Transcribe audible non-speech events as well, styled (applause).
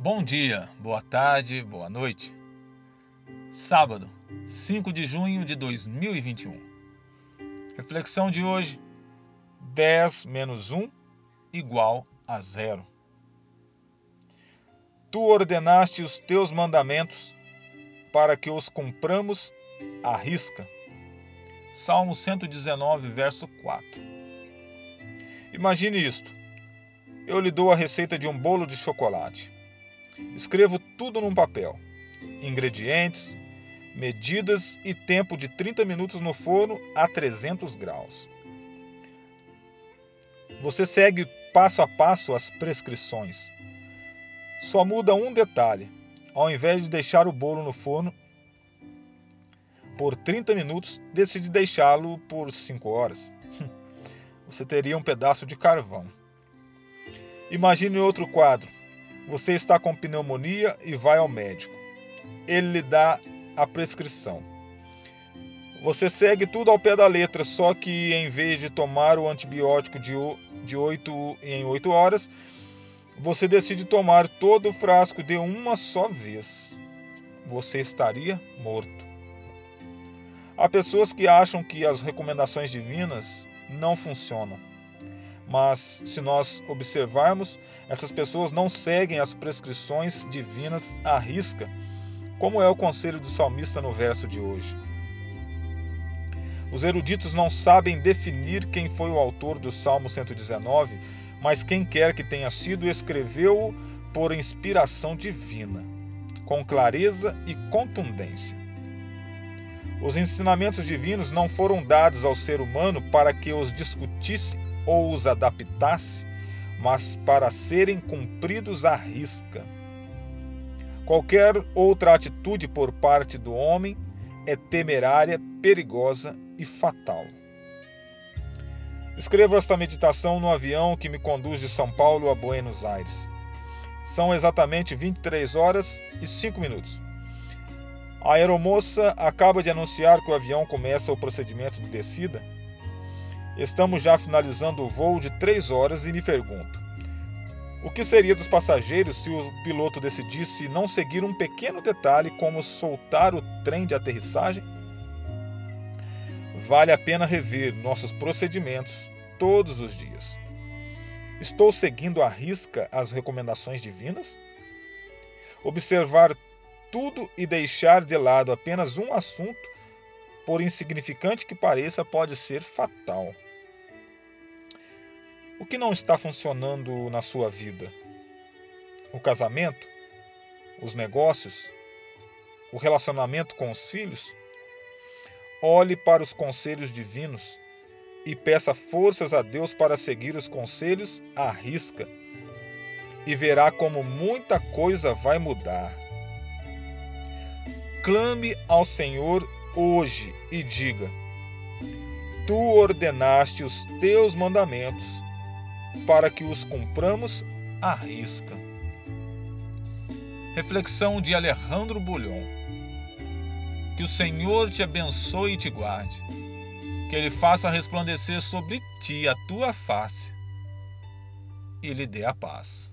Bom dia, boa tarde, boa noite. Sábado, 5 de junho de 2021. Reflexão de hoje: 10 menos 1 igual a zero. Tu ordenaste os teus mandamentos para que os cumpramos à risca. Salmo 119, verso 4. Imagine isto. Eu lhe dou a receita de um bolo de chocolate. Escrevo tudo num papel: ingredientes, medidas e tempo de 30 minutos no forno a 300 graus. Você segue passo a passo as prescrições. Só muda um detalhe: ao invés de deixar o bolo no forno por 30 minutos, decide deixá-lo por 5 horas. (laughs) Você teria um pedaço de carvão. Imagine outro quadro. Você está com pneumonia e vai ao médico. Ele lhe dá a prescrição. Você segue tudo ao pé da letra, só que em vez de tomar o antibiótico de, de 8 em 8 horas, você decide tomar todo o frasco de uma só vez. Você estaria morto. Há pessoas que acham que as recomendações divinas não funcionam. Mas, se nós observarmos, essas pessoas não seguem as prescrições divinas à risca, como é o conselho do salmista no verso de hoje. Os eruditos não sabem definir quem foi o autor do Salmo 119, mas quem quer que tenha sido escreveu-o por inspiração divina, com clareza e contundência. Os ensinamentos divinos não foram dados ao ser humano para que os discutisse ou os adaptasse, mas para serem cumpridos à risca. Qualquer outra atitude por parte do homem é temerária, perigosa e fatal. Escrevo esta meditação no avião que me conduz de São Paulo a Buenos Aires. São exatamente 23 horas e 5 minutos. A aeromoça acaba de anunciar que o avião começa o procedimento de descida Estamos já finalizando o voo de três horas e me pergunto: o que seria dos passageiros se o piloto decidisse não seguir um pequeno detalhe como soltar o trem de aterrissagem? Vale a pena rever nossos procedimentos todos os dias. Estou seguindo à risca as recomendações divinas? Observar tudo e deixar de lado apenas um assunto, por insignificante que pareça, pode ser fatal. O que não está funcionando na sua vida? O casamento? Os negócios? O relacionamento com os filhos? Olhe para os conselhos divinos e peça forças a Deus para seguir os conselhos à risca e verá como muita coisa vai mudar. Clame ao Senhor hoje e diga: Tu ordenaste os teus mandamentos para que os cumpramos à risca. Reflexão de Alejandro Bulhon. Que o Senhor te abençoe e te guarde. Que Ele faça resplandecer sobre ti a tua face e lhe dê a paz.